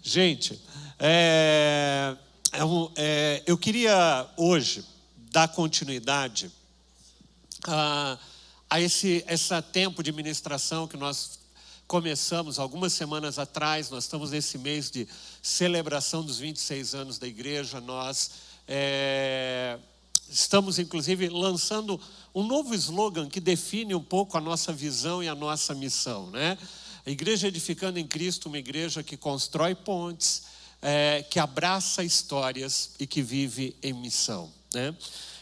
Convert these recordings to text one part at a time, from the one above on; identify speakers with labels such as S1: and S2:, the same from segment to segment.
S1: Gente, é, é é, eu queria hoje dar continuidade a, a esse essa tempo de ministração que nós começamos algumas semanas atrás. Nós estamos nesse mês de celebração dos 26 anos da igreja. Nós é, estamos, inclusive, lançando um novo slogan que define um pouco a nossa visão e a nossa missão, né? A igreja edificando em Cristo, uma igreja que constrói pontes, é, que abraça histórias e que vive em missão, né?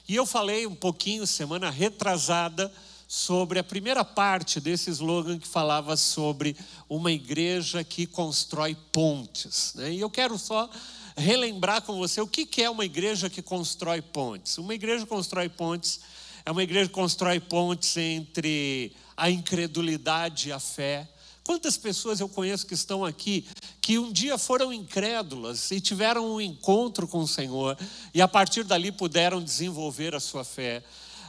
S1: E eu falei um pouquinho semana retrasada sobre a primeira parte desse slogan que falava sobre uma igreja que constrói pontes, né? E eu quero só relembrar com você o que é uma igreja que constrói pontes. Uma igreja que constrói pontes é uma igreja que constrói pontes entre a incredulidade e a fé. Quantas pessoas eu conheço que estão aqui que um dia foram incrédulas e tiveram um encontro com o Senhor e a partir dali puderam desenvolver a sua fé?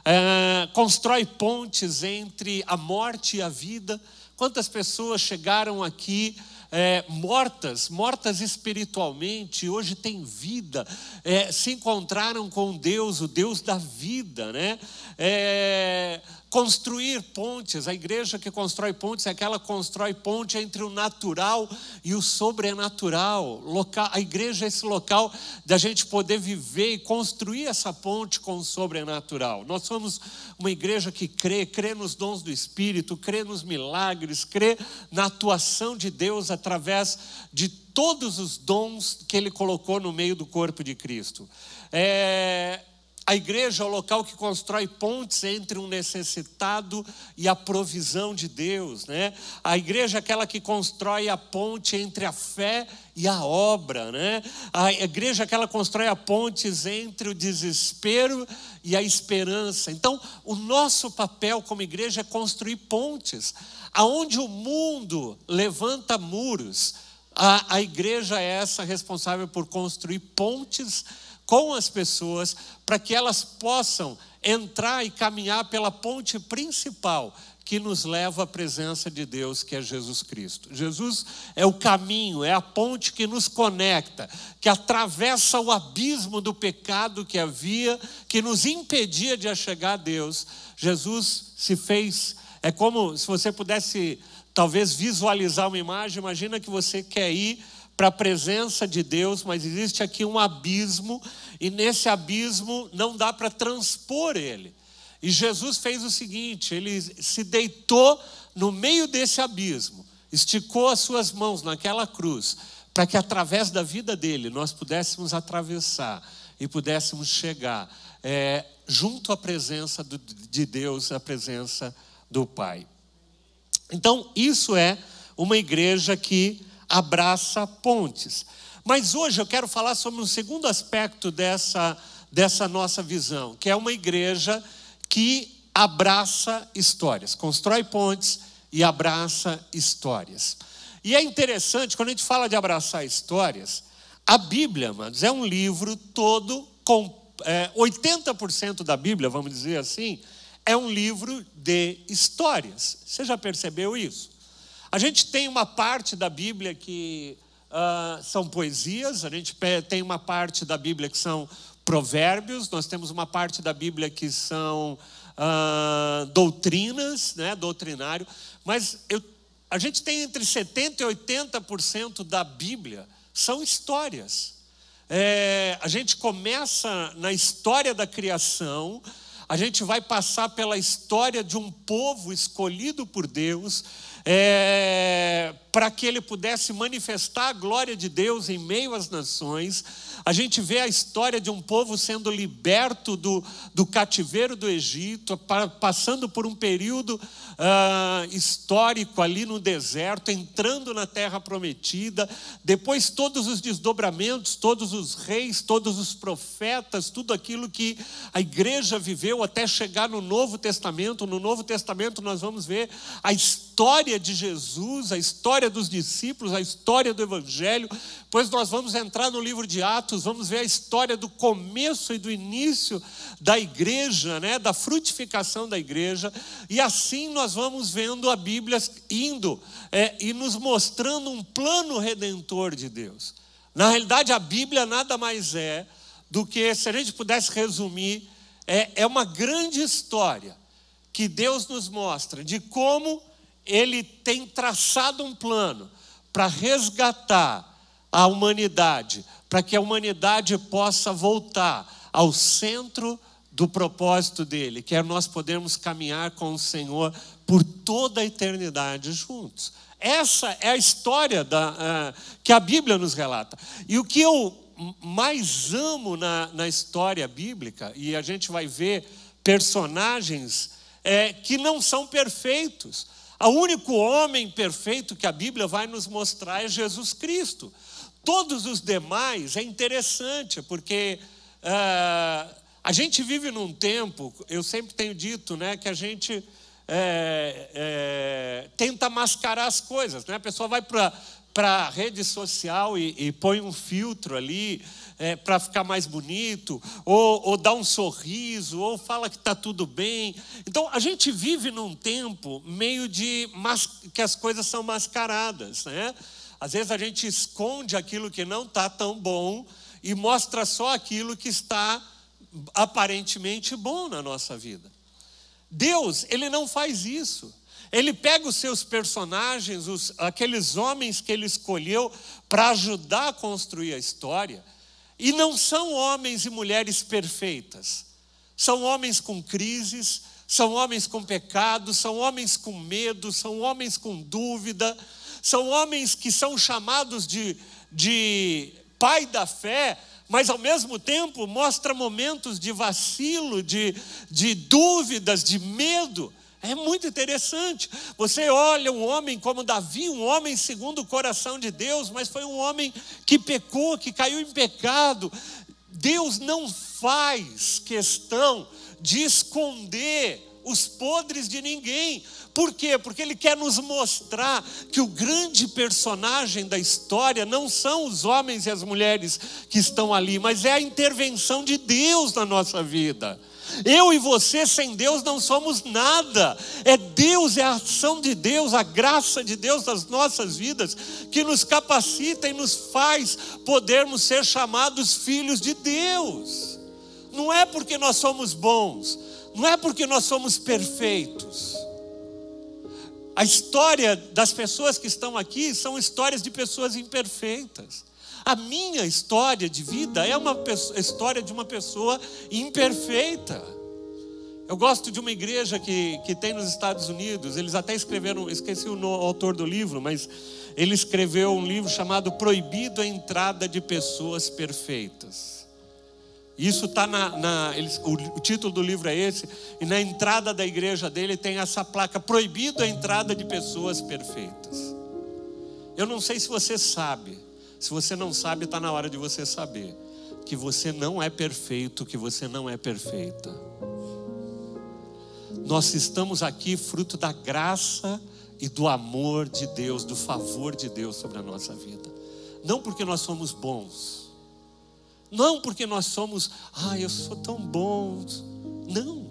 S1: É, constrói pontes entre a morte e a vida. Quantas pessoas chegaram aqui é, mortas, mortas espiritualmente, hoje têm vida, é, se encontraram com Deus, o Deus da vida, né? É, construir pontes, a igreja que constrói pontes é aquela que constrói ponte entre o natural e o sobrenatural. A igreja é esse local da gente poder viver e construir essa ponte com o sobrenatural. Nós somos uma igreja que crê, crê nos dons do Espírito, crê nos milagres, crê na atuação de Deus através de todos os dons que Ele colocou no meio do corpo de Cristo. É, a igreja é o local que constrói pontes entre um necessitado e a provisão de Deus, né? A igreja é aquela que constrói a ponte entre a fé e a obra, né? A igreja é aquela que constrói a pontes entre o desespero e a esperança. Então, o nosso papel como igreja é construir pontes. Aonde o mundo levanta muros, a, a igreja é essa responsável por construir pontes com as pessoas para que elas possam entrar e caminhar pela ponte principal que nos leva à presença de Deus, que é Jesus Cristo. Jesus é o caminho, é a ponte que nos conecta, que atravessa o abismo do pecado que havia, que nos impedia de chegar a Deus. Jesus se fez, é como se você pudesse talvez visualizar uma imagem, imagina que você quer ir para a presença de Deus, mas existe aqui um abismo, e nesse abismo não dá para transpor ele. E Jesus fez o seguinte: ele se deitou no meio desse abismo, esticou as suas mãos naquela cruz, para que através da vida dele nós pudéssemos atravessar e pudéssemos chegar é, junto à presença de Deus, à presença do Pai. Então, isso é uma igreja que abraça pontes. Mas hoje eu quero falar sobre um segundo aspecto dessa, dessa nossa visão, que é uma igreja que abraça histórias, constrói pontes e abraça histórias. E é interessante, quando a gente fala de abraçar histórias, a Bíblia, amados, é um livro todo, com é, 80% da Bíblia, vamos dizer assim, é um livro de histórias. Você já percebeu isso? A gente tem uma parte da Bíblia que uh, são poesias, a gente tem uma parte da Bíblia que são provérbios, nós temos uma parte da Bíblia que são uh, doutrinas, né, doutrinário, mas eu, a gente tem entre 70% e 80% da Bíblia são histórias. É, a gente começa na história da criação, a gente vai passar pela história de um povo escolhido por Deus, é, para que ele pudesse manifestar a glória de Deus em meio às nações. A gente vê a história de um povo sendo liberto do, do cativeiro do Egito, passando por um período uh, histórico ali no deserto, entrando na terra prometida, depois todos os desdobramentos, todos os reis, todos os profetas, tudo aquilo que a igreja viveu até chegar no Novo Testamento. No Novo Testamento nós vamos ver a história história de Jesus, a história dos discípulos, a história do Evangelho, pois nós vamos entrar no livro de Atos, vamos ver a história do começo e do início da igreja, né, da frutificação da igreja, e assim nós vamos vendo a Bíblia indo é, e nos mostrando um plano redentor de Deus. Na realidade, a Bíblia nada mais é do que, se a gente pudesse resumir, é, é uma grande história que Deus nos mostra de como Ele tem traçado um plano para resgatar a humanidade, para que a humanidade possa voltar ao centro do propósito dele, que é nós podermos caminhar com o Senhor por toda a eternidade juntos. Essa é a história da, uh, que a Bíblia nos relata. E o que eu mais amo na, na história bíblica, e a gente vai ver personagens é, que não são perfeitos. O único homem perfeito que a Bíblia vai nos mostrar é Jesus Cristo. Todos os demais é interessante, porque uh, a gente vive num tempo, eu sempre tenho dito, né, que a gente é, é, tenta mascarar as coisas. Né? A pessoa vai para a rede social e, e, põe um filtro ali é, para ficar mais bonito, ou, ou dá um sorriso, ou fala que está tudo bem. Então a gente vive num tempo meio de que as coisas são mascaradas, né? Às vezes a gente esconde aquilo que não está tão bom e mostra só aquilo que está aparentemente bom na nossa vida. Deus, ele não faz isso. Ele pega os seus personagens, os, aqueles homens que ele escolheu para ajudar a construir a história, e não são homens e mulheres perfeitas. São homens com crises, são homens com pecado, são homens com medo, são homens com dúvida, são homens que são chamados de, de pai da fé, mas ao mesmo tempo mostra momentos de vacilo, de, de dúvidas, de medo. É muito interessante. Você olha um homem como Davi, um homem segundo o coração de Deus, mas foi um homem que pecou, que caiu em pecado. Deus não faz questão de esconder os podres de ninguém. Por quê? Porque ele quer nos mostrar que o grande personagem da história não são os homens e as mulheres que estão ali, mas é a intervenção de Deus na nossa vida. Eu e você sem Deus não somos nada. É Deus, é a ação de Deus, a graça de Deus nas nossas vidas que nos capacita e nos faz podermos ser chamados filhos de Deus. Não é porque nós somos bons, não é porque nós somos perfeitos. A história das pessoas que estão aqui são histórias de pessoas imperfeitas. A minha história de vida é uma história de uma pessoa imperfeita. Eu gosto de uma igreja que, que tem nos Estados Unidos, eles até escreveram, esqueci o autor do livro, mas ele escreveu um livro chamado Proibido a Entrada de Pessoas Perfeitas. Isso está na. na eles, o, o, título do livro é esse, e na entrada da igreja dele tem essa placa: Proibido a entrada de pessoas perfeitas. Eu não sei se você sabe, se você não sabe, está na hora de você saber que você não é perfeito, que você não é perfeita. Nós estamos aqui fruto da graça e do amor de Deus, do favor de Deus sobre a nossa vida. Não porque nós somos bons, não porque nós somos, ah, eu sou tão bom. Não,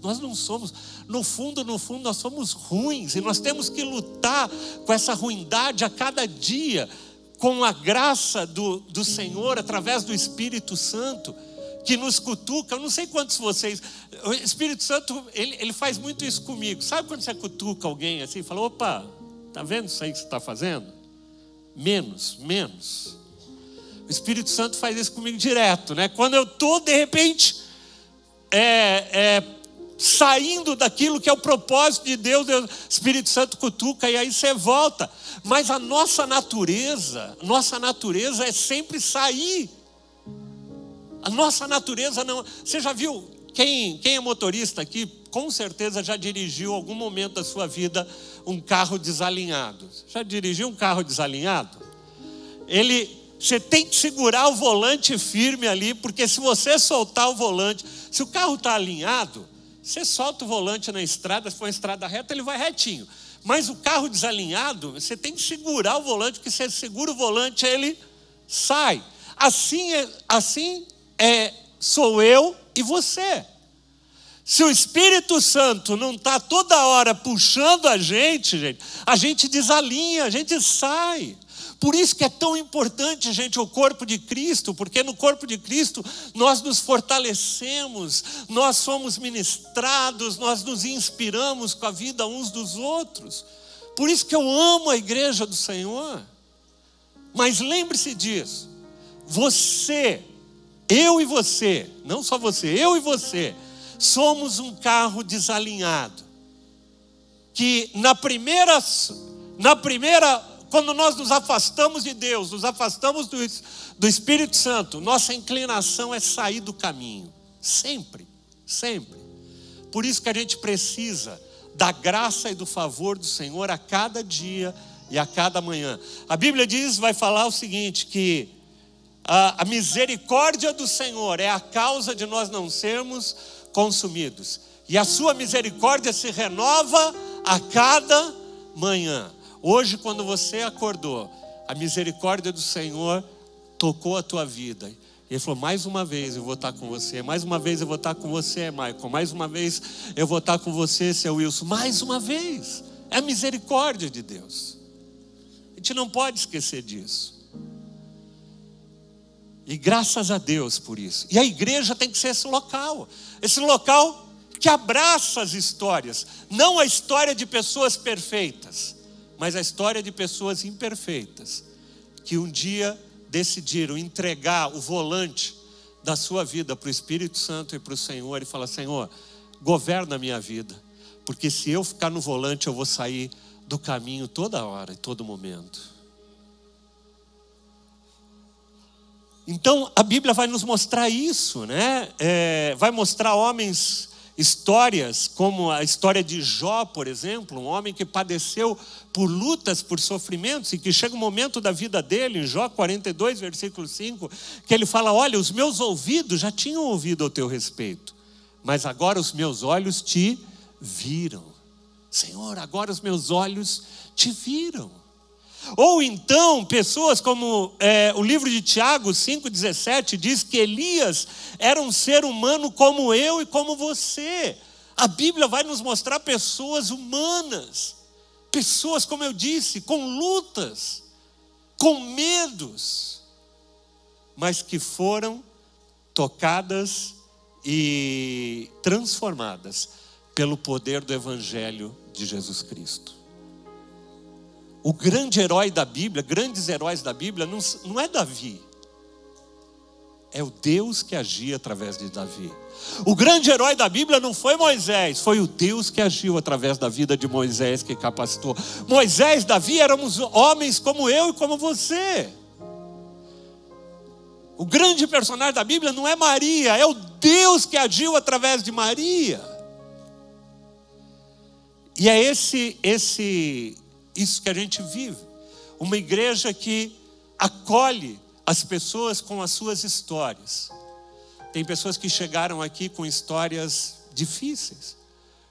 S1: nós não somos. No fundo, no fundo, nós somos ruins e nós temos que lutar com essa ruindade a cada dia com a graça do, do Senhor, através do Espírito Santo, que nos cutuca. Eu não sei quantos vocês. O Espírito Santo, ele, ele faz muito isso comigo. Sabe quando você cutuca alguém assim e fala: opa, tá vendo isso aí que você está fazendo? Menos, menos. O Espírito Santo faz isso comigo direto, né? Quando eu estou, de repente, é, é, saindo daquilo que é o propósito de Deus, Deus, Espírito Santo cutuca e aí você volta. Mas a nossa natureza, nossa natureza é sempre sair. A nossa natureza não. Você já viu quem, quem é motorista aqui, com certeza já dirigiu algum momento da sua vida um carro desalinhado. Já dirigiu um carro desalinhado? Ele, você tem que segurar o volante firme ali, porque se você soltar o volante, se o carro está alinhado, você solta o volante na estrada, se for uma estrada reta, ele vai retinho. Mas o carro desalinhado, você tem que segurar o volante, porque se você segura o volante, ele sai. Assim é, assim é sou eu e você. Se o Espírito Santo não está toda hora puxando a gente, gente, a gente desalinha, a gente sai. Por isso que é tão importante, gente, o corpo de Cristo, porque no corpo de Cristo nós nos fortalecemos, nós somos ministrados, nós nos inspiramos com a vida uns dos outros. Por isso que eu amo a igreja do Senhor. Mas lembre-se disso, você, eu e você, não só você, eu e você, somos um carro desalinhado. Que na primeira, na primeira quando nós nos afastamos de Deus, nos afastamos do, do Espírito Santo, nossa inclinação é sair do caminho. Sempre, sempre. Por isso que a gente precisa da graça e do favor do Senhor a cada dia e a cada manhã. A Bíblia diz, vai falar o seguinte: que a, a misericórdia do Senhor é a causa de nós não sermos consumidos, e a sua misericórdia se renova a cada manhã. Hoje, quando você acordou, a misericórdia do Senhor tocou a tua vida. E ele falou: mais uma vez eu vou estar com você, mais uma vez eu vou estar com você, Michael, mais uma vez eu vou estar com você, seu Wilson, mais uma vez. É a misericórdia de Deus. A gente não pode esquecer disso. E graças a Deus por isso. E a igreja tem que ser esse local, esse local que abraça as histórias, não a história de pessoas perfeitas, mas a história de pessoas imperfeitas que um dia decidiram entregar o volante da sua vida para o Espírito Santo e para o Senhor e falar: Senhor, governa a minha vida, porque se eu ficar no volante eu vou sair do caminho toda hora e todo momento. Então a Bíblia vai nos mostrar isso, né? É, vai mostrar homens histórias, como a história de Jó, por exemplo, um homem que padeceu por lutas, por sofrimentos, e que chega um momento da vida dele, em Jó 42, versículo 5, que ele fala: Olha, os meus ouvidos já tinham ouvido ao teu respeito, mas agora os meus olhos te viram. Senhor, agora os meus olhos te viram. Ou então, pessoas como é, o livro de Tiago 5,17 diz que Elias era um ser humano como eu e como você. A Bíblia vai nos mostrar pessoas humanas, pessoas, como eu disse, com lutas, com medos, mas que foram tocadas e transformadas pelo poder do Evangelho de Jesus Cristo. O grande herói da Bíblia, grandes heróis da Bíblia, não, não é Davi. É o Deus que agia através de Davi. O grande herói da Bíblia não foi Moisés, foi o Deus que agiu através da vida de Moisés que capacitou. Moisés, Davi éramos homens como eu e como você. O grande personagem da Bíblia não é Maria, é o Deus que agiu através de Maria. E é esse esse isso que a gente vive. Uma igreja que acolhe as pessoas com as suas histórias. Tem pessoas que chegaram aqui com histórias difíceis,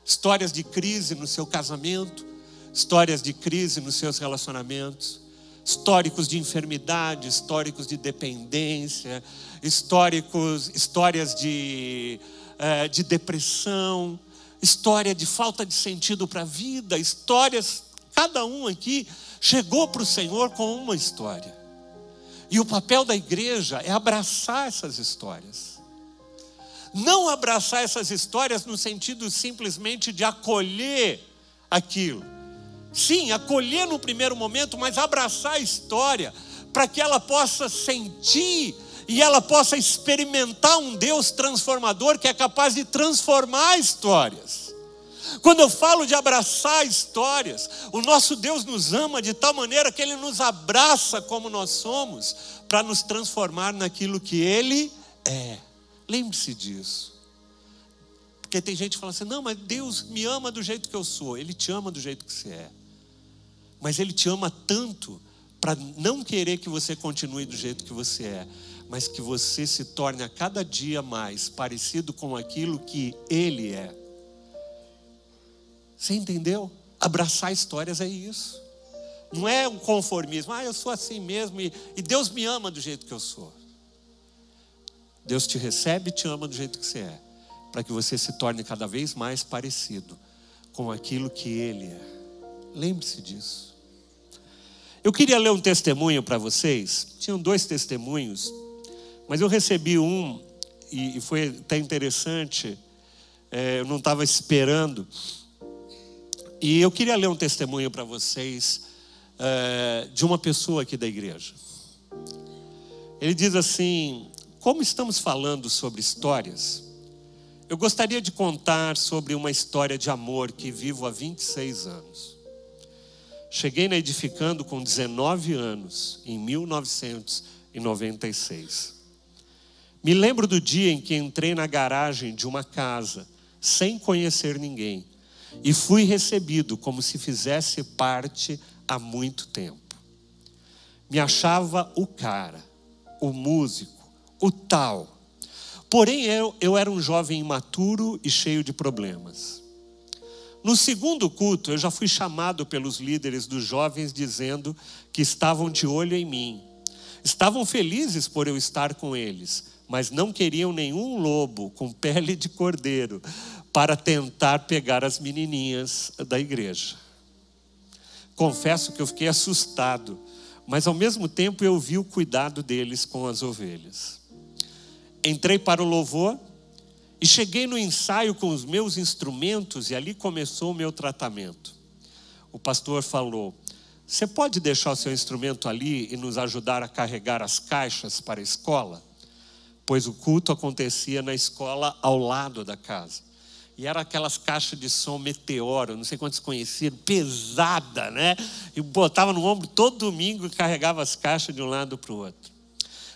S1: histórias de crise no seu casamento, histórias de crise nos seus relacionamentos, históricos de enfermidade, históricos de dependência, históricos, histórias de, eh, de depressão, história de falta de sentido para a vida, histórias Cada um aqui chegou para o Senhor com uma história. E o papel da igreja é abraçar essas histórias. Não abraçar essas histórias no sentido simplesmente de acolher aquilo. Sim, acolher no primeiro momento, mas abraçar a história para que ela possa sentir e ela possa experimentar um Deus transformador que é capaz de transformar histórias. Quando eu falo de abraçar histórias, o nosso Deus nos ama de tal maneira que Ele nos abraça como nós somos, para nos transformar naquilo que Ele é. Lembre-se disso. Porque tem gente que fala assim: não, mas Deus me ama do jeito que eu sou. Ele te ama do jeito que você é. Mas Ele te ama tanto para não querer que você continue do jeito que você é, mas que você se torne a cada dia mais parecido com aquilo que Ele é. Você entendeu? Abraçar histórias é isso. Não é um conformismo, ah, eu sou assim mesmo e, e Deus me ama do jeito que eu sou. Deus te recebe e te ama do jeito que você é, para que você se torne cada vez mais parecido com aquilo que Ele é. Lembre-se disso. Eu queria ler um testemunho para vocês. Tinham dois testemunhos, mas eu recebi um e, foi até interessante. É, eu não estava esperando. E eu queria ler um testemunho para vocês é, de uma pessoa aqui da igreja. Ele diz assim: Como estamos falando sobre histórias, eu gostaria de contar sobre uma história de amor que vivo há 26 anos. Cheguei na Edificando com 19 anos, em 1996. Me lembro do dia em que entrei na garagem de uma casa, sem conhecer ninguém, e fui recebido como se fizesse parte há muito tempo. Me achava o cara, o músico, o tal. Porém, eu, eu era um jovem imaturo e cheio de problemas. No segundo culto, eu já fui chamado pelos líderes dos jovens dizendo que estavam de olho em mim. Estavam felizes por eu estar com eles, mas não queriam nenhum lobo com pele de cordeiro para tentar pegar as menininhas da igreja. Confesso que eu fiquei assustado, mas ao mesmo tempo eu vi o cuidado deles com as ovelhas. Entrei para o louvor e cheguei no ensaio com os meus instrumentos e ali começou o meu tratamento. O pastor falou: Você pode deixar o seu instrumento ali e nos ajudar a carregar as caixas para a escola? Pois o culto acontecia na escola ao lado da casa. E era aquelas caixas de som meteoro, não sei quantos conheciam, pesada, né? E botava no ombro todo domingo e carregava as caixas de um lado para o outro.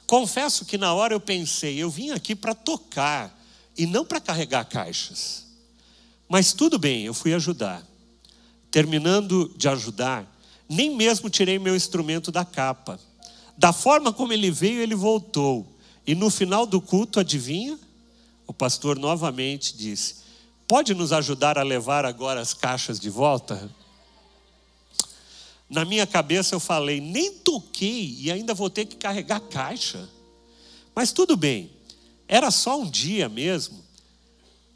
S1: Confesso que na hora eu pensei, eu vim aqui para tocar e não para carregar caixas. Mas tudo bem, eu fui ajudar. Terminando de ajudar, nem mesmo tirei meu instrumento da capa. Da forma como ele veio, ele voltou. E no final do culto, adivinha? O pastor novamente disse: Pode nos ajudar a levar agora as caixas de volta? Na minha cabeça eu falei: Nem toquei e ainda vou ter que carregar caixa. Mas tudo bem, era só um dia mesmo.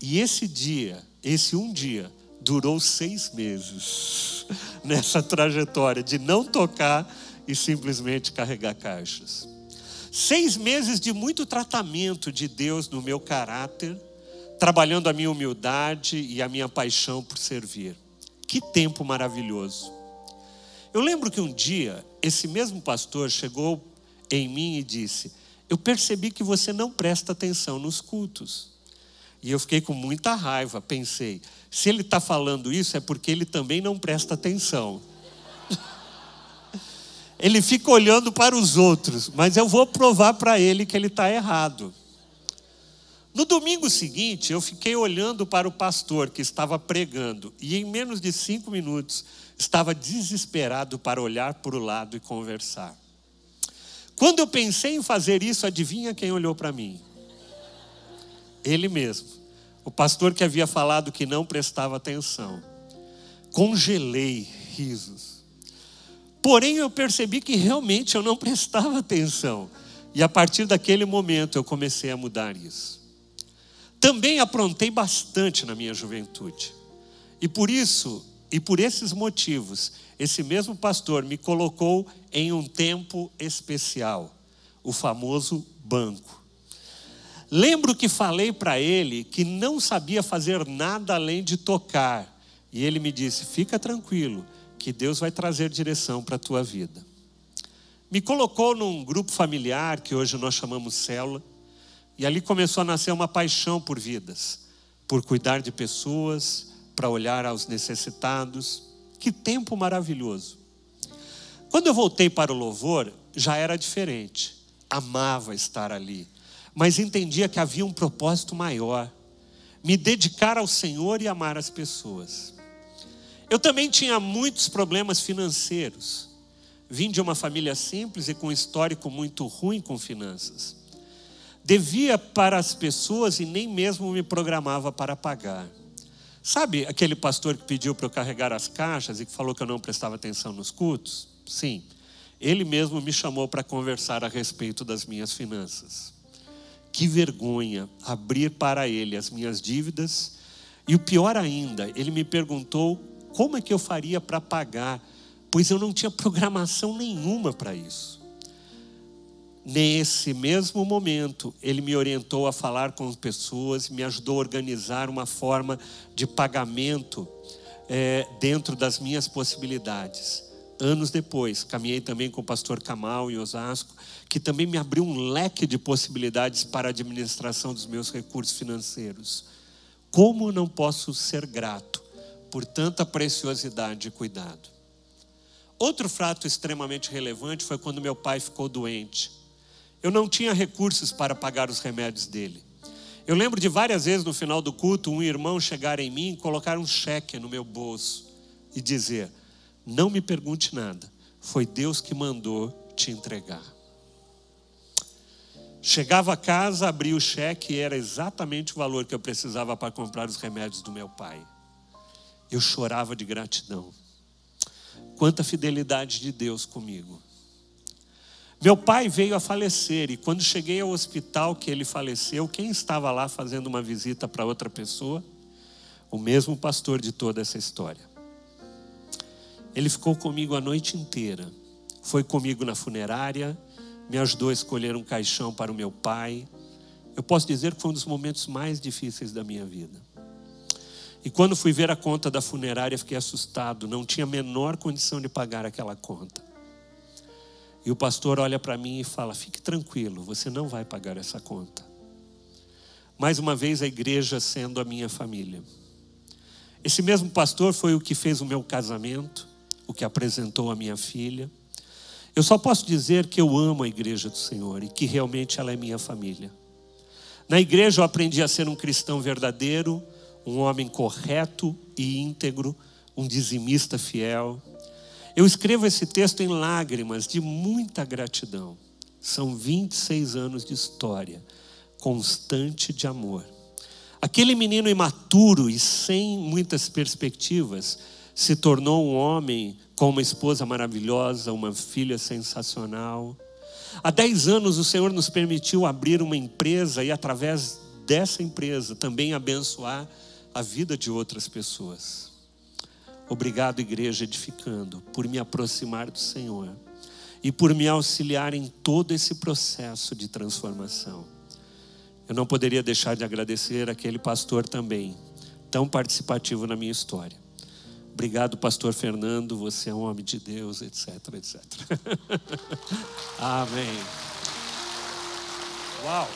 S1: E esse dia, esse um dia, durou seis meses nessa trajetória de não tocar e simplesmente carregar caixas. Seis meses de muito tratamento de Deus no meu caráter, trabalhando a minha humildade e a minha paixão por servir. Que tempo maravilhoso. Eu lembro que um dia, esse mesmo pastor chegou em mim e disse: eu percebi que você não presta atenção nos cultos. E eu fiquei com muita raiva, pensei, se ele está falando isso é porque ele também não presta atenção. ele fica olhando para os outros, mas eu vou provar para ele que ele está errado. No domingo seguinte, eu fiquei olhando para o pastor que estava pregando, e em menos de cinco minutos estava desesperado para olhar para o lado e conversar. Quando eu pensei em fazer isso, adivinha quem olhou para mim? Ele mesmo. O pastor que havia falado que não prestava atenção. Congelei risos. Porém, eu percebi que realmente eu não prestava atenção. E a partir daquele momento eu comecei a mudar isso. Também aprontei bastante na minha juventude. E por isso, e por esses motivos, esse mesmo pastor me colocou em um tempo especial, o famoso banco. Lembro que falei para ele que não sabia fazer nada além de tocar, e ele me disse: Fica tranquilo, que Deus vai trazer direção para a tua vida. Me colocou num grupo familiar que hoje nós chamamos célula, e ali começou a nascer uma paixão por vidas, por cuidar de pessoas, para olhar aos necessitados. Que tempo maravilhoso. Quando eu voltei para o louvor, já era diferente. Amava estar ali, mas entendia que havia um propósito maior: me dedicar ao Senhor e amar as pessoas. Eu também tinha muitos problemas financeiros. Vim de uma família simples e com um histórico muito ruim com finanças. Devia para as pessoas e nem mesmo me programava para pagar. Sabe aquele pastor que pediu para eu carregar as caixas e que falou que eu não prestava atenção nos cultos? Sim. Ele mesmo me chamou para conversar a respeito das minhas finanças. Que vergonha abrir para ele as minhas dívidas. E o pior ainda, ele me perguntou como é que eu faria para pagar, pois eu não tinha programação nenhuma para isso. Nesse mesmo momento, ele me orientou a falar com as pessoas, me ajudou a organizar uma forma de pagamento é, dentro das minhas possibilidades. Anos depois, caminhei também com o pastor Kamal em Osasco, que também me abriu um leque de possibilidades para a administração dos meus recursos financeiros. Como não posso ser grato por tanta preciosidade e cuidado? Outro fato extremamente relevante foi quando meu pai ficou doente. Eu não tinha recursos para pagar os remédios dele. Eu lembro de várias vezes no final do culto um irmão chegar em mim, colocar um cheque no meu bolso e dizer: Não me pergunte nada, foi Deus que mandou te entregar. Chegava a casa, abria o cheque e era exatamente o valor que eu precisava para comprar os remédios do meu pai. Eu chorava de gratidão. Quanta fidelidade de Deus comigo. Meu pai veio a falecer e quando cheguei ao hospital que ele faleceu, quem estava lá fazendo uma visita para outra pessoa? O mesmo pastor de toda essa história. Ele ficou comigo a noite inteira. Foi comigo na funerária, me ajudou a escolher um caixão para o meu pai. Eu posso dizer que foi um dos momentos mais difíceis da minha vida. E quando fui ver a conta da funerária, fiquei assustado, não tinha a menor condição de pagar aquela conta. E o pastor olha para mim e fala: fique tranquilo, você não vai pagar essa conta. Mais uma vez, a igreja sendo a minha família. Esse mesmo pastor foi o que fez o meu casamento, o que apresentou a minha filha. Eu só posso dizer que eu amo a igreja do Senhor e que realmente ela é minha família. Na igreja eu aprendi a ser um cristão verdadeiro, um homem correto e íntegro, um dizimista fiel eu escrevo esse texto em lágrimas de muita gratidão. São 26 anos de história constante de amor. Aquele menino imaturo e sem muitas perspectivas se tornou um homem com uma esposa maravilhosa, uma filha sensacional. Há 10 anos o Senhor nos permitiu abrir uma empresa e, através dessa empresa, também abençoar a vida de outras pessoas. Obrigado, igreja edificando, por me aproximar do Senhor e por me auxiliar em todo esse processo de transformação. Eu não poderia deixar de agradecer aquele pastor também, tão participativo na minha história. Obrigado, pastor Fernando, você é um homem de Deus, etc, etc. Amém. Uau!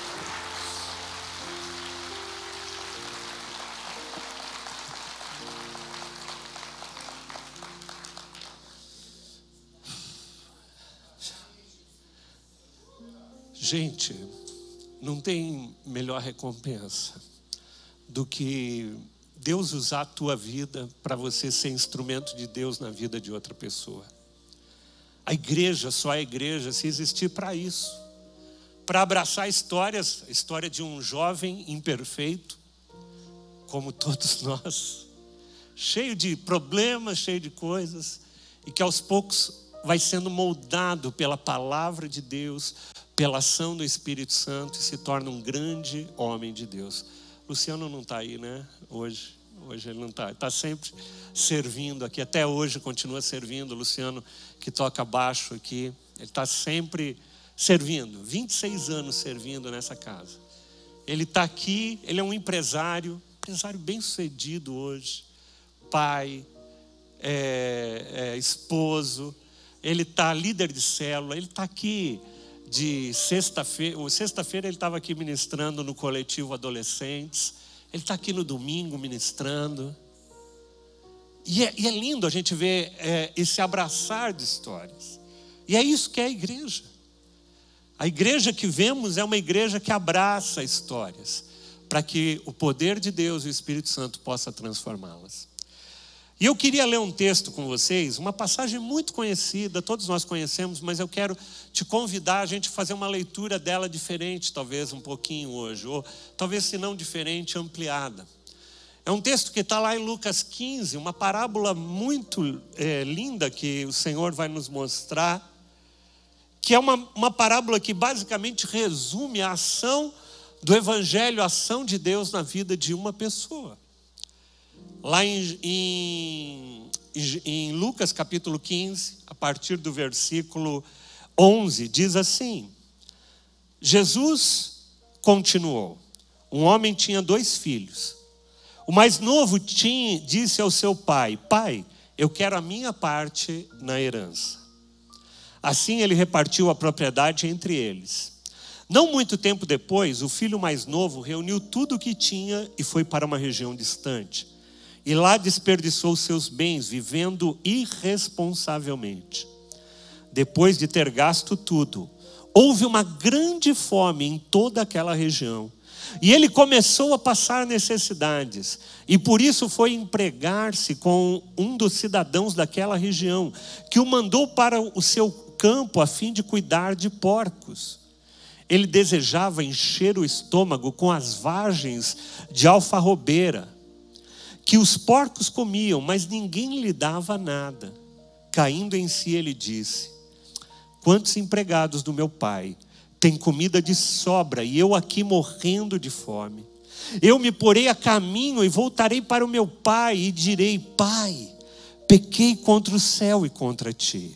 S1: Gente, não tem melhor recompensa do que Deus usar a tua vida para você ser instrumento de Deus na vida de outra pessoa. A igreja, só a igreja, se existir para isso para abraçar histórias, a história de um jovem imperfeito, como todos nós, cheio de problemas, cheio de coisas, e que aos poucos vai sendo moldado pela palavra de Deus, pela ação do Espírito Santo e se torna um grande homem de Deus. Luciano não está aí, né? Hoje, hoje ele não está. Está sempre servindo aqui. Até hoje continua servindo. Luciano que toca baixo aqui, ele está sempre servindo. 26 anos servindo nessa casa. Ele está aqui. Ele é um empresário, empresário bem sucedido hoje, pai, é, é, esposo. Ele está líder de célula. Ele está aqui de sexta-feira. Sexta-feira ele estava aqui ministrando no coletivo Adolescentes. Ele está aqui no domingo ministrando. E é, e é lindo a gente ver é, esse abraçar de histórias. E é isso que é a igreja. A igreja que vemos é uma igreja que abraça histórias, para que o poder de Deus e o Espírito Santo possa transformá-las. E eu queria ler um texto com vocês, uma passagem muito conhecida, todos nós conhecemos, mas eu quero te convidar a gente fazer uma leitura dela diferente, talvez um pouquinho hoje, ou talvez se não diferente, ampliada. É um texto que está lá em Lucas 15, uma parábola muito é, linda que o Senhor vai nos mostrar, que é uma, uma parábola que basicamente resume a ação do Evangelho, a ação de Deus na vida de uma pessoa. Lá em, em, em Lucas capítulo 15, a partir do versículo 11, diz assim: Jesus continuou. Um homem tinha dois filhos. O mais novo tinha, disse ao seu pai: Pai, eu quero a minha parte na herança. Assim ele repartiu a propriedade entre eles. Não muito tempo depois, o filho mais novo reuniu tudo o que tinha e foi para uma região distante. E lá desperdiçou seus bens, vivendo irresponsavelmente. Depois de ter gasto tudo, houve uma grande fome em toda aquela região e ele começou a passar necessidades, e por isso foi empregar-se com um dos cidadãos daquela região, que o mandou para o seu campo a fim de cuidar de porcos. Ele desejava encher o estômago com as vagens de alfarrobeira, que os porcos comiam, mas ninguém lhe dava nada. Caindo em si, ele disse: Quantos empregados do meu pai tem comida de sobra e eu aqui morrendo de fome. Eu me porei a caminho e voltarei para o meu pai e direi: Pai, pequei contra o céu e contra ti.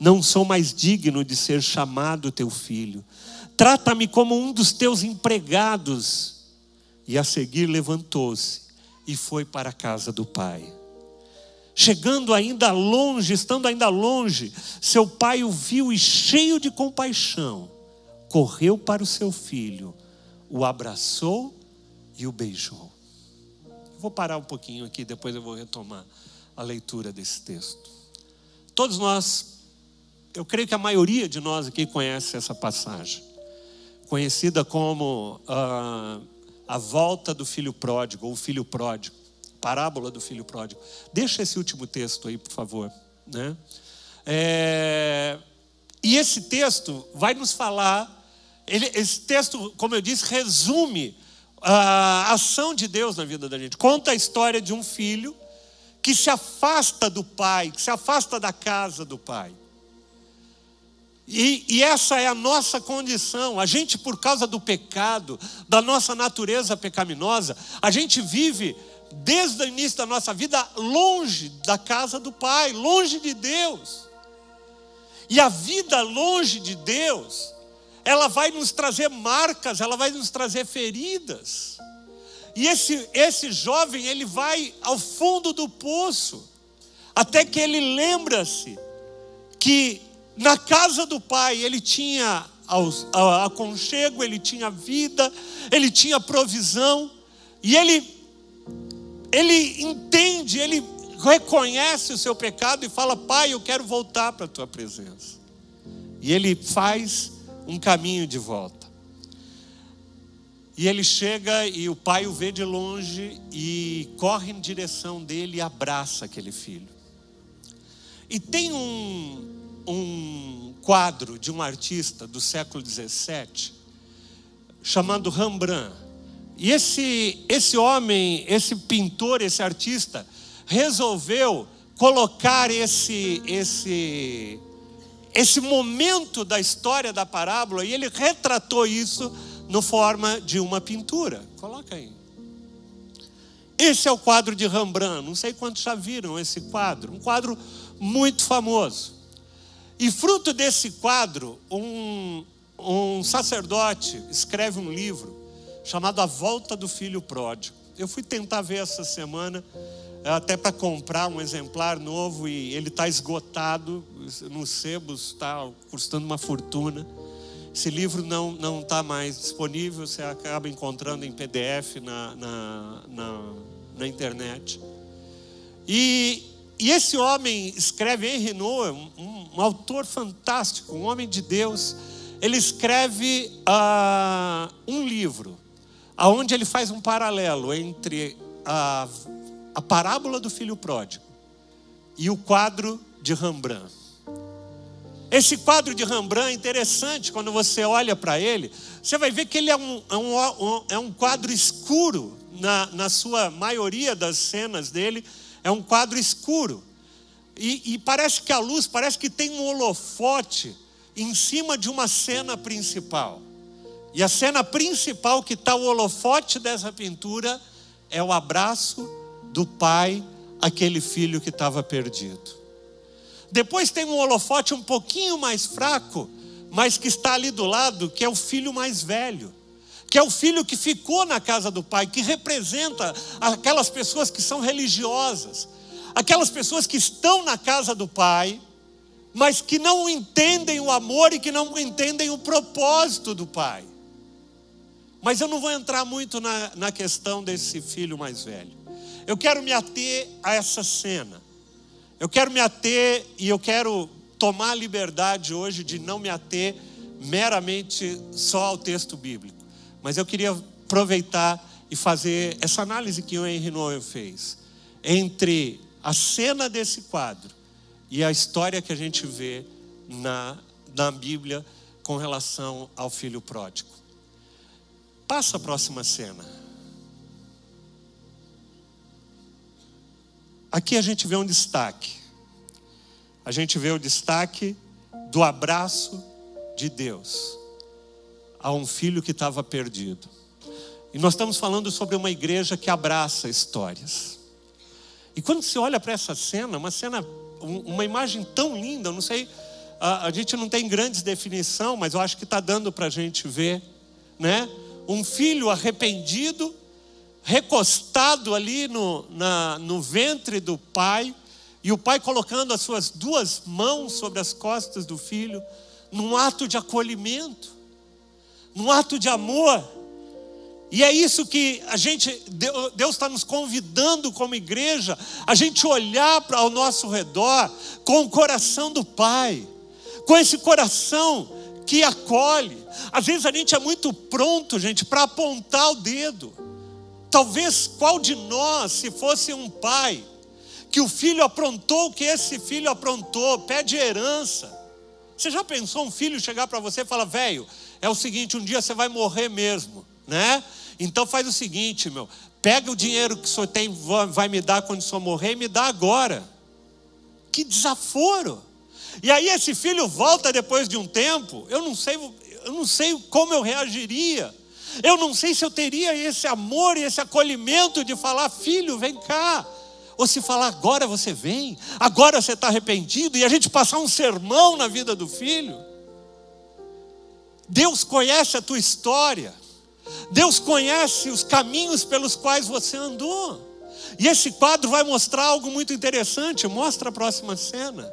S1: Não sou mais digno de ser chamado teu filho. Trata-me como um dos teus empregados. E a seguir levantou-se e foi para a casa do pai. Chegando ainda longe, estando ainda longe, seu pai o viu e cheio de compaixão correu para o seu filho, o abraçou e o beijou. vou parar um pouquinho aqui, depois eu vou retomar a leitura desse texto. Todos nós, eu creio que a maioria de nós aqui conhece essa passagem, conhecida como uh, a volta do filho pródigo, ou o filho pródigo, parábola do filho pródigo. Deixa esse último texto aí, por favor. Né? É, e esse texto vai nos falar ele, esse texto, como eu disse, resume a ação de Deus na vida da gente. Conta a história de um filho que se afasta do pai, que se afasta da casa do pai. E, e, essa é a nossa condição. A gente, por causa do pecado, da nossa natureza pecaminosa, a gente vive desde o início da nossa vida longe da casa do Pai, longe de Deus. E a vida longe de Deus ela vai nos trazer marcas, ela vai nos trazer feridas. E esse, esse jovem, ele vai ao fundo do poço, até que ele lembra-se que na casa do pai ele tinha aconchego, ele tinha vida, ele tinha provisão, e ele, ele entende, ele reconhece o seu pecado e fala: Pai, eu quero voltar para a tua presença. E ele faz um caminho de volta. E ele chega e o pai o vê de longe e corre em direção dele e abraça aquele filho. E tem um, um quadro de um artista do século XVII chamado Rembrandt. E esse, esse homem, esse pintor, esse artista, resolveu colocar esse, esse esse momento da história da parábola e ele retratou isso no forma de uma pintura. Coloca aí. Esse é o quadro de Rembrandt. Não sei quantos já viram esse quadro. Um quadro muito famoso. E fruto desse quadro, um, um sacerdote escreve um livro chamado A Volta do Filho Pródigo. Eu fui tentar ver essa semana até para comprar um exemplar novo e ele está esgotado nos sebos, está custando uma fortuna. Esse livro não não está mais disponível, você acaba encontrando em PDF na, na, na, na internet. E, e esse homem escreve, Henry Noah, um, um, autor fantástico, um homem de Deus. Ele escreve uh, um livro, aonde ele faz um paralelo entre a a parábola do filho pródigo e o quadro de Rembrandt. Esse quadro de Rembrandt é interessante, quando você olha para ele, você vai ver que ele é um, é um, é um quadro escuro na, na sua maioria das cenas dele, é um quadro escuro. E, e parece que a luz, parece que tem um holofote em cima de uma cena principal. E a cena principal que está o holofote dessa pintura é o abraço do pai àquele filho que estava perdido. Depois tem um holofote um pouquinho mais fraco, mas que está ali do lado, que é o filho mais velho, que é o filho que ficou na casa do pai, que representa aquelas pessoas que são religiosas, aquelas pessoas que estão na casa do pai, mas que não entendem o amor e que não entendem o propósito do pai. Mas eu não vou entrar muito na, na questão desse filho mais velho. Eu quero me ater a essa cena. Eu quero me ater e eu quero tomar a liberdade hoje de não me ater meramente só ao texto bíblico. Mas eu queria aproveitar e fazer essa análise que o Henry Noel fez entre a cena desse quadro e a história que a gente vê na, na Bíblia com relação ao filho pródigo. Passa a próxima cena. Aqui a gente vê um destaque. A gente vê o destaque do abraço de Deus a um filho que estava perdido. E nós estamos falando sobre uma igreja que abraça histórias. E quando você olha para essa cena, uma cena, uma imagem tão linda, eu não sei, a, a gente não tem grandes definição, mas eu acho que está dando para a gente ver, né? Um filho arrependido, recostado ali no, na, no ventre do pai, e o pai colocando as suas duas mãos sobre as costas do filho, num ato de acolhimento, num ato de amor. E é isso que a gente, Deus está nos convidando como igreja, a gente olhar para o nosso redor com o coração do Pai, com esse coração que acolhe. Às vezes a gente é muito pronto, gente, para apontar o dedo. Talvez qual de nós, se fosse um pai, que o filho aprontou o que esse filho aprontou, pede herança. Você já pensou um filho chegar para você e falar, velho, é o seguinte, um dia você vai morrer mesmo, né? Então faz o seguinte, meu, pega o dinheiro que o senhor tem, vai me dar quando o senhor morrer e me dá agora. Que desaforo! E aí esse filho volta depois de um tempo, eu não sei, eu não sei como eu reagiria. Eu não sei se eu teria esse amor e esse acolhimento de falar, filho, vem cá. Ou se falar, agora você vem, agora você está arrependido, e a gente passar um sermão na vida do filho. Deus conhece a tua história. Deus conhece os caminhos pelos quais você andou. E esse quadro vai mostrar algo muito interessante. Mostra a próxima cena.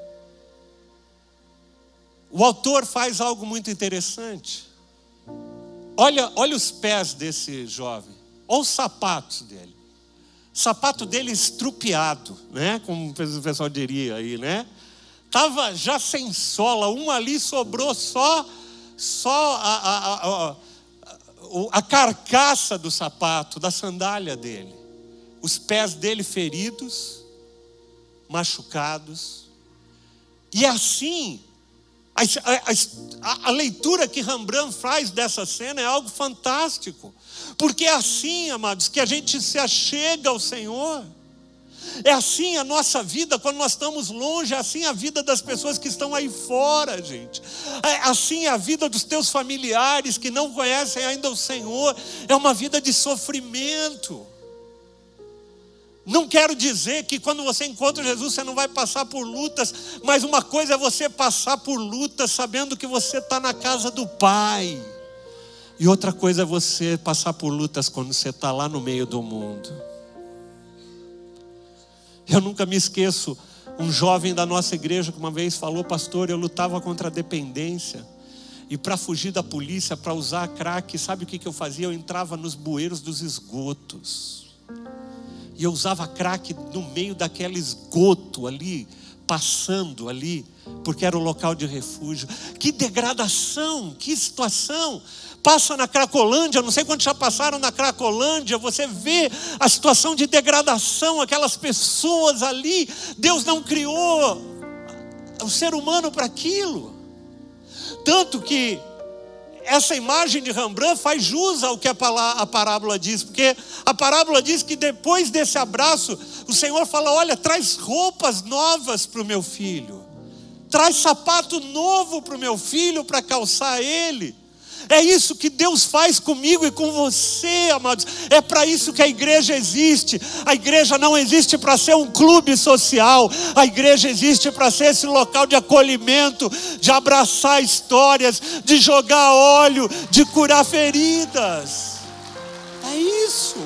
S1: O autor faz algo muito interessante. Olha, olha os pés desse jovem. Olha os sapatos dele. O sapato dele estrupiado, né? Como o pessoal diria aí, né? Tava já sem sola, um ali sobrou só só a, a, a, a carcaça do sapato, da sandália dele, os pés dele feridos, machucados. E assim, a, a, a, leitura que Rembrandt faz dessa cena é algo fantástico, porque é assim, amados, que a gente se achega ao Senhor. É assim a nossa vida quando nós estamos longe, é assim a vida das pessoas que estão aí fora, gente. É assim a vida dos teus familiares que não conhecem ainda o Senhor. É uma vida de sofrimento. Não quero dizer que quando você encontra Jesus você não vai passar por lutas, mas uma coisa é você passar por lutas sabendo que você está na casa do Pai, e outra coisa é você passar por lutas quando você está lá no meio do mundo. Eu nunca me esqueço, um jovem da nossa igreja que uma vez falou, pastor, eu lutava contra a dependência. E para fugir da polícia, para usar crack, sabe o que, que eu fazia? Eu entrava nos bueiros dos esgotos. E eu usava crack no meio daquele esgoto ali, passando ali, porque era o local de refúgio. Que degradação, que situação passa na Cracolândia, não sei quantos já passaram na Cracolândia, você vê a situação de degradação, aquelas pessoas ali. Deus não criou o ser humano para aquilo. Tanto que essa imagem de Rembrandt faz jus ao que a parábola diz, porque a parábola diz que depois desse abraço, o Senhor fala: Olha, traz roupas novas para o meu filho, traz sapato novo para o meu filho para calçar ele. É isso que Deus faz comigo e com você, amados. É para isso que a igreja existe. A igreja não existe para ser um clube social. A igreja existe para ser esse local de acolhimento, de abraçar histórias, de jogar óleo, de curar feridas. É isso.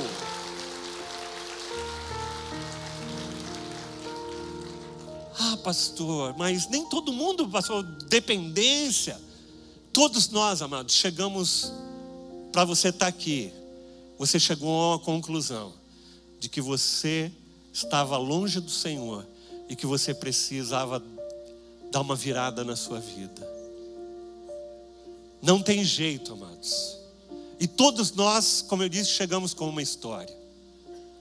S1: Ah, pastor, mas nem todo mundo passou dependência. Todos nós, amados, chegamos para você estar tá aqui. Você chegou a uma conclusão de que você estava longe do Senhor e que você precisava dar uma virada na sua vida. Não tem jeito, amados. E todos nós, como eu disse, chegamos com uma história.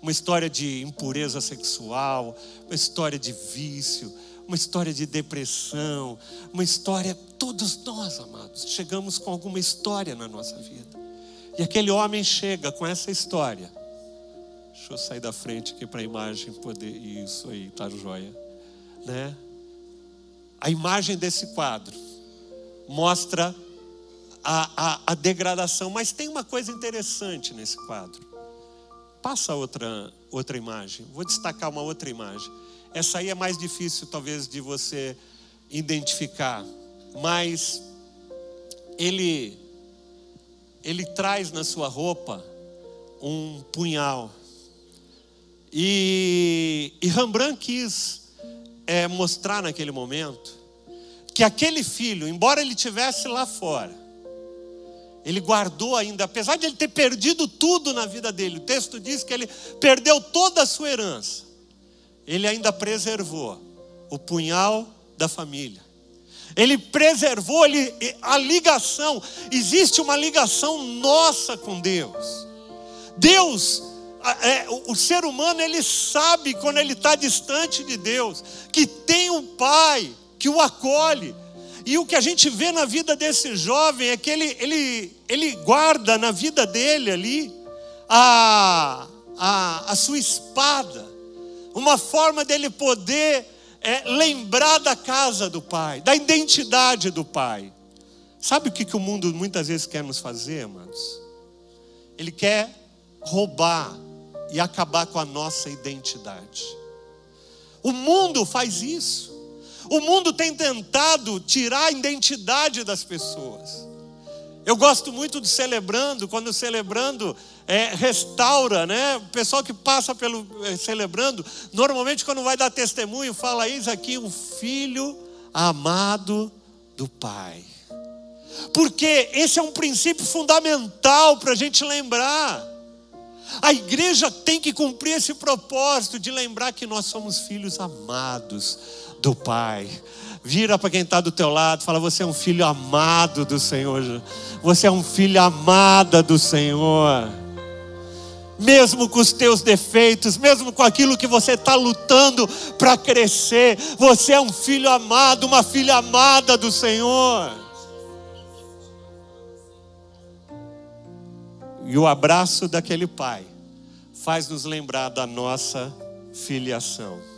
S1: Uma história de impureza sexual, uma história de vício, uma história de depressão, uma história, todos nós, amados, chegamos com alguma história na nossa vida. E aquele homem chega com essa história. Deixa eu sair da frente aqui para a imagem poder. Isso aí, tá joia. Né? A imagem desse quadro mostra a, a, a degradação, mas tem uma coisa interessante nesse quadro. Passa outra, outra imagem. Vou destacar uma outra imagem. Essa aí é mais difícil, talvez, de você identificar, mas ele, ele traz na sua roupa um punhal. E, e Rembrandt quis é, mostrar naquele momento que aquele filho, embora ele tivesse lá fora, ele guardou ainda, apesar de ele ter perdido tudo na vida dele, o texto diz que ele perdeu toda a sua herança ele ainda preservou o punhal da família. Ele preservou ele, a ligação. Existe uma ligação nossa com Deus. Deus, é, o, o ser humano, ele sabe quando ele está distante de Deus, que tem um pai que o acolhe. E o que a gente vê na vida desse jovem é que ele, ele, ele guarda na vida dele ali a, a, a sua espada uma forma dele poder é, lembrar da casa do Pai, da identidade do Pai. Sabe o que, que o mundo muitas vezes quer nos fazer, amados? Ele quer roubar e acabar com a nossa identidade. O mundo faz isso. O mundo tem tentado tirar a identidade das pessoas. Eu gosto muito de celebrando, quando o celebrando é, restaura, né? O pessoal que passa pelo é, celebrando, normalmente quando vai dar testemunho, fala: Eis aqui um filho amado do Pai. Porque esse é um princípio fundamental para a gente lembrar. A igreja tem que cumprir esse propósito de lembrar que nós somos filhos amados do Pai. Vira para quem está do teu lado, fala: Você é um filho amado do Senhor. Você é um filho amada do Senhor. Mesmo com os teus defeitos, mesmo com aquilo que você está lutando para crescer, você é um filho amado, uma filha amada do Senhor. E o abraço daquele pai faz nos lembrar da nossa filiação.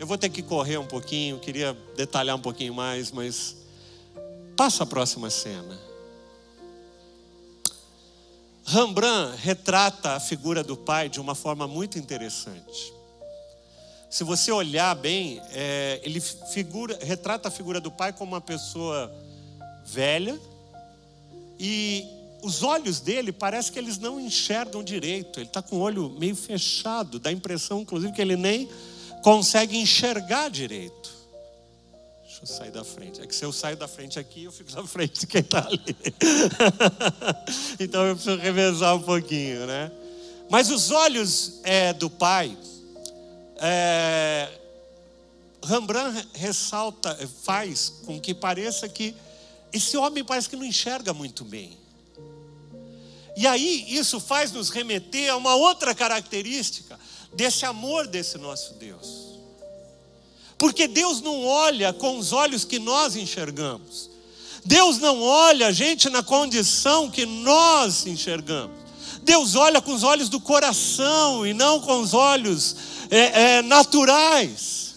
S1: Eu vou ter que correr um pouquinho, queria detalhar um pouquinho mais, mas passa a próxima cena. Rembrandt retrata a figura do pai de uma forma muito interessante. Se você olhar bem, é, ele figura, retrata a figura do pai como uma pessoa velha e os olhos dele parece que eles não enxergam direito. Ele está com o olho meio fechado, dá a impressão, inclusive, que ele nem consegue enxergar direito. Deixa eu sair da frente. É que se eu saio da frente aqui, eu fico na frente de quem está ali. então eu preciso revezar um pouquinho, né? Mas os olhos é, do pai, é, Rembrandt ressalta, faz com que pareça que esse homem parece que não enxerga muito bem. E aí isso faz nos remeter a uma outra característica desse amor desse nosso Deus. Porque Deus não olha com os olhos que nós enxergamos. Deus não olha a gente na condição que nós enxergamos. Deus olha com os olhos do coração e não com os olhos é, é, naturais.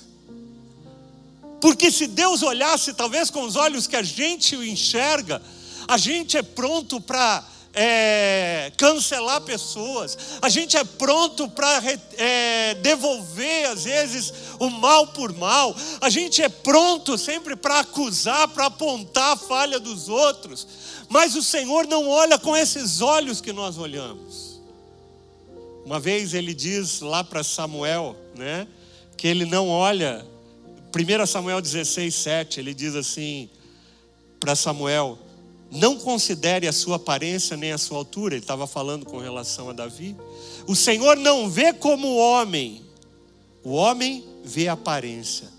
S1: Porque se Deus olhasse talvez com os olhos que a gente enxerga, a gente é pronto para é, cancelar pessoas, a gente é pronto para é, devolver, às vezes, o mal por mal, a gente é pronto sempre para acusar, para apontar a falha dos outros, mas o Senhor não olha com esses olhos que nós olhamos. Uma vez ele diz lá para Samuel, né, que ele não olha, 1 Samuel 16, 7, ele diz assim para Samuel: não considere a sua aparência nem a sua altura, ele estava falando com relação a Davi. O Senhor não vê como o homem, o homem vê a aparência,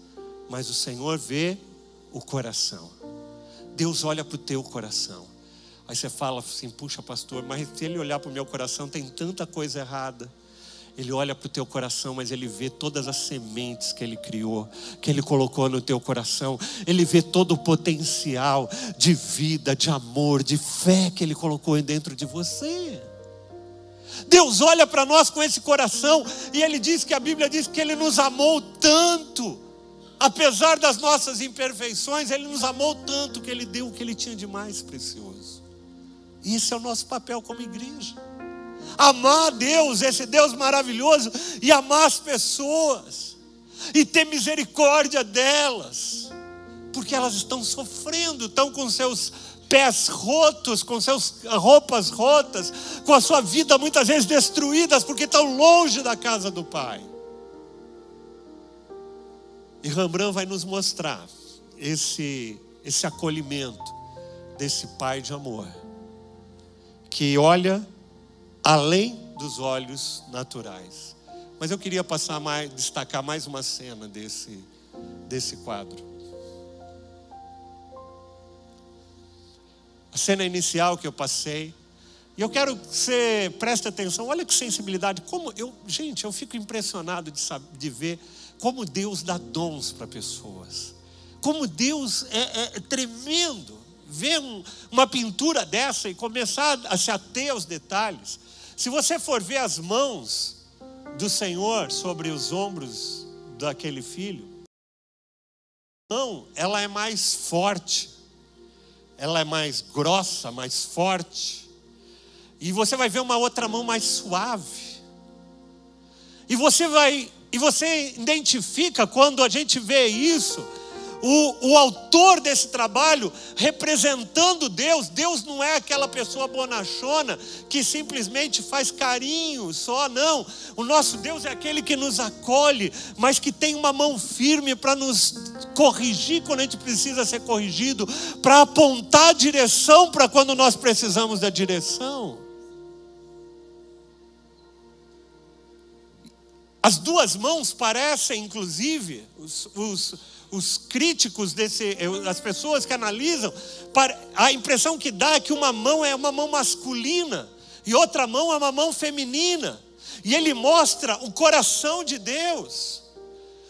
S1: mas o Senhor vê o coração. Deus olha para o teu coração. Aí você fala assim: puxa, pastor, mas se ele olhar para o meu coração, tem tanta coisa errada. Ele olha para o teu coração, mas ele vê todas as sementes que ele criou, que ele colocou no teu coração. Ele vê todo o potencial de vida, de amor, de fé que ele colocou dentro de você. Deus olha para nós com esse coração e ele diz que a Bíblia diz que ele nos amou tanto, apesar das nossas imperfeições, ele nos amou tanto que ele deu o que ele tinha de mais precioso. E esse é o nosso papel como igreja amar Deus, esse Deus maravilhoso, e amar as pessoas, e ter misericórdia delas, porque elas estão sofrendo, estão com seus pés rotos, com suas roupas rotas, com a sua vida muitas vezes destruídas, porque estão longe da casa do Pai. E Rembrandt vai nos mostrar esse, esse acolhimento desse Pai de amor, que olha além dos olhos naturais. Mas eu queria passar mais, destacar mais uma cena desse, desse quadro. A cena inicial que eu passei. E eu quero que você preste atenção. Olha que sensibilidade. Como eu, gente, eu fico impressionado de, saber, de ver como Deus dá dons para pessoas. Como Deus é, é, é tremendo. Ver um, uma pintura dessa e começar a se ater aos detalhes. Se você for ver as mãos do Senhor sobre os ombros daquele filho, a mão, ela é mais forte, ela é mais grossa, mais forte. E você vai ver uma outra mão mais suave. E você vai, e você identifica quando a gente vê isso, o, o autor desse trabalho representando Deus. Deus não é aquela pessoa bonachona que simplesmente faz carinho só, não. O nosso Deus é aquele que nos acolhe, mas que tem uma mão firme para nos corrigir quando a gente precisa ser corrigido, para apontar a direção para quando nós precisamos da direção. As duas mãos parecem, inclusive, os, os os críticos desse, as pessoas que analisam, a impressão que dá é que uma mão é uma mão masculina e outra mão é uma mão feminina. E ele mostra o coração de Deus.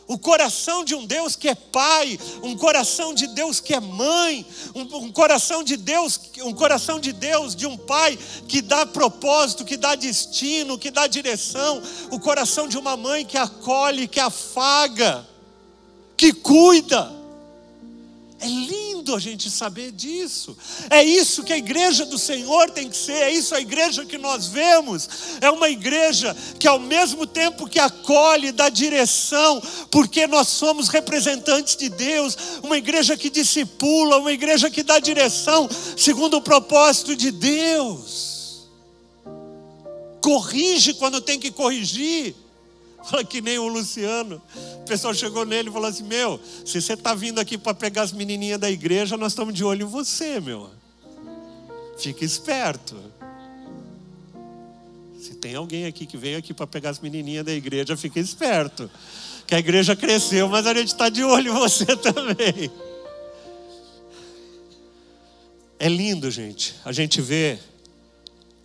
S1: O coração de um Deus que é pai, um coração de Deus que é mãe, um, um, coração de Deus, um coração de Deus, de um pai que dá propósito, que dá destino, que dá direção, o coração de uma mãe que acolhe, que afaga que cuida. É lindo a gente saber disso. É isso que a igreja do Senhor tem que ser, é isso a igreja que nós vemos. É uma igreja que, ao mesmo tempo que acolhe, dá direção, porque nós somos representantes de Deus, uma igreja que discipula, uma igreja que dá direção segundo o propósito de Deus. Corrige quando tem que corrigir Fala que nem o Luciano. O pessoal chegou nele e falou assim: Meu, se você está vindo aqui para pegar as menininhas da igreja, nós estamos de olho em você, meu. Fica esperto. Se tem alguém aqui que veio aqui para pegar as menininhas da igreja, fica esperto. Que a igreja cresceu, mas a gente está de olho em você também. É lindo, gente. A gente vê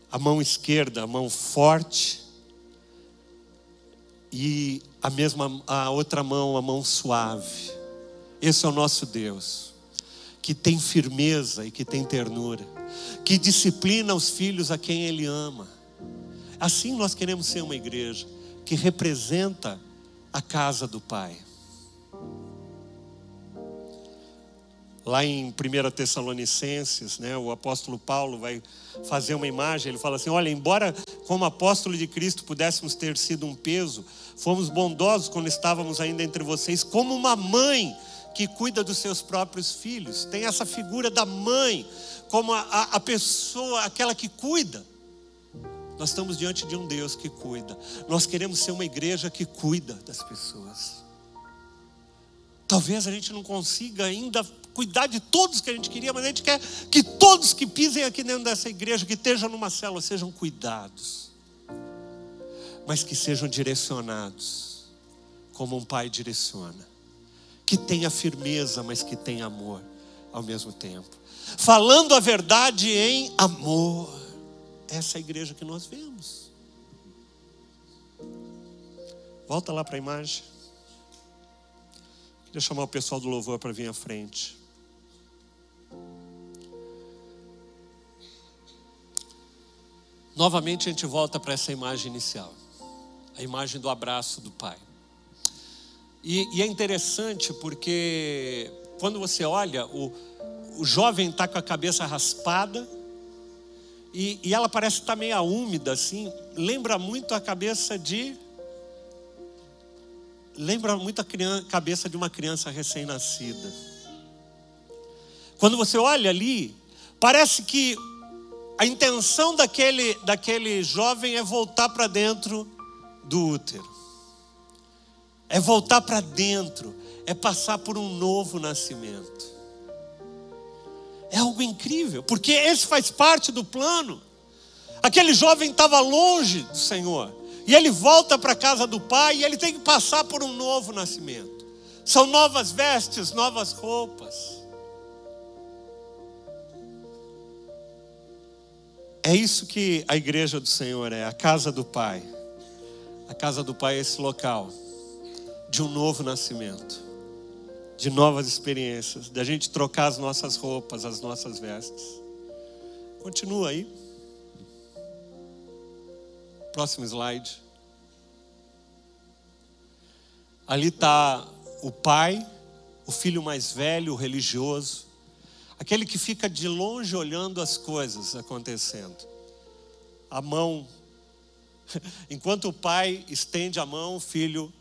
S1: a mão esquerda, a mão forte e a mesma a outra mão, a mão suave. Esse é o nosso Deus. que tem firmeza e que tem ternura, que disciplina os filhos a quem Ele ama. Assim nós queremos ser uma igreja que representa a casa do Pai. Lá em 1 Tessalonicenses, né, o apóstolo Paulo vai fazer uma imagem, ele fala assim: olha, embora como apóstolo de Cristo pudéssemos ter sido um peso, fomos bondosos quando estávamos ainda entre vocês, como uma mãe que cuida dos seus próprios filhos. Tem essa figura da mãe, como a, a, a pessoa, aquela que cuida. Nós estamos diante de um Deus que cuida. Nós queremos ser uma igreja que cuida das pessoas. Talvez a gente não consiga ainda cuidar de todos que a gente queria, mas a gente quer que todos que pisem aqui dentro dessa igreja, que estejam numa célula, sejam cuidados, mas que sejam direcionados, como um pai direciona, que tenha firmeza, mas que tenha amor ao mesmo tempo, falando a verdade em amor. Essa é a igreja que nós vemos. Volta lá para a imagem. Queria chamar o pessoal do louvor para vir à frente. Novamente a gente volta para essa imagem inicial, a imagem do abraço do pai. E, e é interessante porque quando você olha, o, o jovem está com a cabeça raspada e, e ela parece estar tá meio úmida, assim, lembra muito a cabeça de. Lembra muito a criança, cabeça de uma criança recém-nascida. Quando você olha ali, parece que a intenção daquele, daquele jovem é voltar para dentro do útero, é voltar para dentro, é passar por um novo nascimento. É algo incrível, porque esse faz parte do plano. Aquele jovem estava longe do Senhor, e ele volta para a casa do pai, e ele tem que passar por um novo nascimento. São novas vestes, novas roupas. É isso que a igreja do Senhor é, a casa do Pai. A casa do Pai é esse local de um novo nascimento, de novas experiências, de a gente trocar as nossas roupas, as nossas vestes. Continua aí. Próximo slide. Ali está o pai, o filho mais velho, o religioso, aquele que fica de longe olhando as coisas acontecendo. A mão, enquanto o pai estende a mão, o filho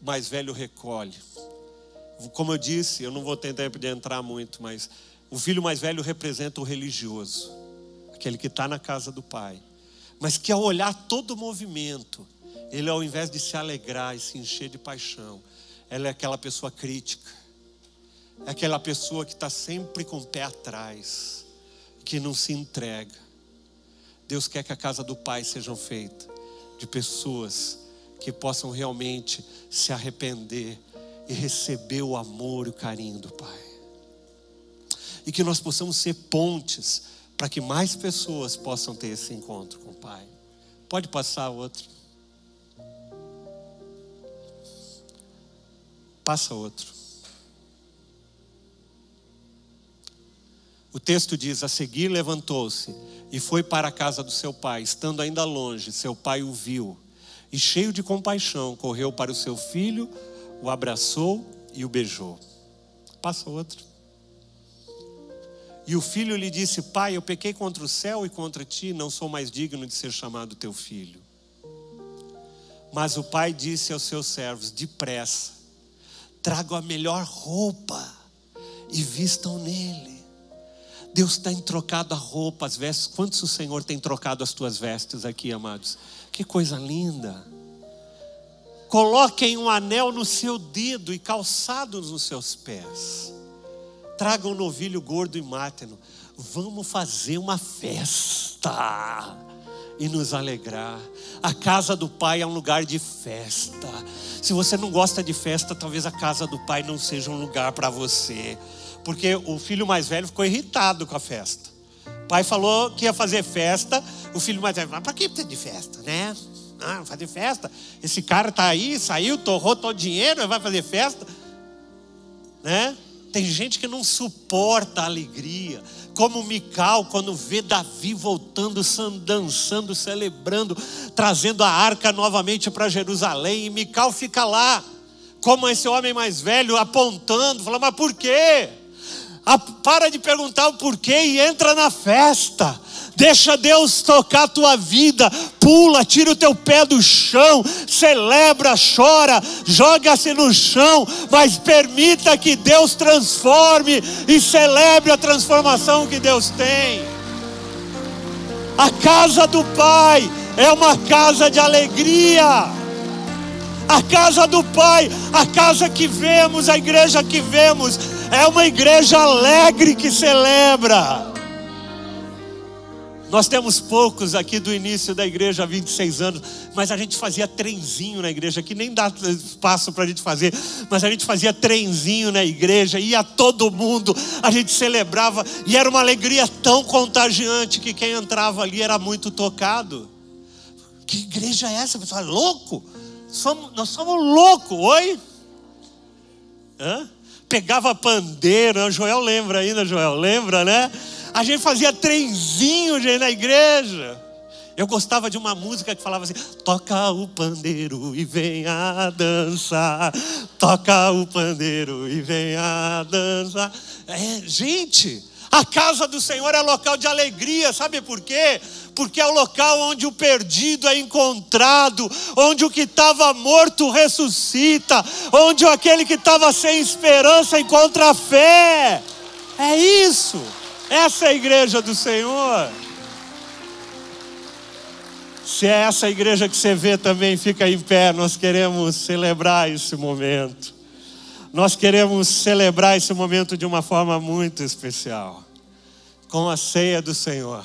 S1: mais velho recolhe. Como eu disse, eu não vou ter tempo de entrar muito, mas o filho mais velho representa o religioso, aquele que está na casa do pai, mas que ao olhar todo o movimento, ele ao invés de se alegrar e se encher de paixão, ela é aquela pessoa crítica é aquela pessoa que está sempre com o pé atrás, que não se entrega. Deus quer que a casa do Pai seja feita de pessoas que possam realmente se arrepender e receber o amor e o carinho do Pai. E que nós possamos ser pontes para que mais pessoas possam ter esse encontro com o Pai. Pode passar outro. Passa outro. O texto diz: A seguir levantou-se e foi para a casa do seu pai. Estando ainda longe, seu pai o viu e, cheio de compaixão, correu para o seu filho, o abraçou e o beijou. Passa outro. E o filho lhe disse: Pai, eu pequei contra o céu e contra ti, não sou mais digno de ser chamado teu filho. Mas o pai disse aos seus servos: Depressa, trago a melhor roupa e vistam nele. Deus tem trocado a roupa, as vestes. Quantos o Senhor tem trocado as tuas vestes aqui, amados? Que coisa linda. Coloquem um anel no seu dedo e calçados nos seus pés. Tragam um novilho gordo e máteno. Vamos fazer uma festa e nos alegrar. A casa do Pai é um lugar de festa. Se você não gosta de festa, talvez a casa do Pai não seja um lugar para você porque o filho mais velho ficou irritado com a festa. O pai falou que ia fazer festa, o filho mais velho, mas para que precisa de festa, né? Ah, fazer festa. Esse cara tá aí, saiu, torrou todo o dinheiro, vai fazer festa, né? Tem gente que não suporta a alegria, como Mical, quando vê Davi voltando, dançando, celebrando, trazendo a arca novamente para Jerusalém, e Mical fica lá, como esse homem mais velho, apontando, falando: Mas por quê? para de perguntar o porquê e entra na festa. Deixa Deus tocar a tua vida. Pula, tira o teu pé do chão, celebra, chora, joga-se no chão, mas permita que Deus transforme e celebre a transformação que Deus tem. A casa do Pai é uma casa de alegria. A casa do Pai, a casa que vemos, a igreja que vemos, é uma igreja alegre que celebra. Nós temos poucos aqui do início da igreja há 26 anos, mas a gente fazia trenzinho na igreja, que nem dá espaço para a gente fazer, mas a gente fazia trenzinho na igreja, ia todo mundo, a gente celebrava, e era uma alegria tão contagiante que quem entrava ali era muito tocado. Que igreja é essa? Você fala, louco? Somos, nós somos loucos, oi? Hã? Pegava pandeiro, o Joel lembra ainda, Joel, lembra, né? A gente fazia trenzinho gente, na igreja. Eu gostava de uma música que falava assim: toca o pandeiro e venha dançar, toca o pandeiro e venha dançar. É, gente, a casa do Senhor é local de alegria, sabe por quê? Porque é o local onde o perdido é encontrado, onde o que estava morto ressuscita, onde aquele que estava sem esperança encontra fé. É isso. Essa é a igreja do Senhor. Se é essa igreja que você vê também, fica em pé. Nós queremos celebrar esse momento. Nós queremos celebrar esse momento de uma forma muito especial com a ceia do Senhor.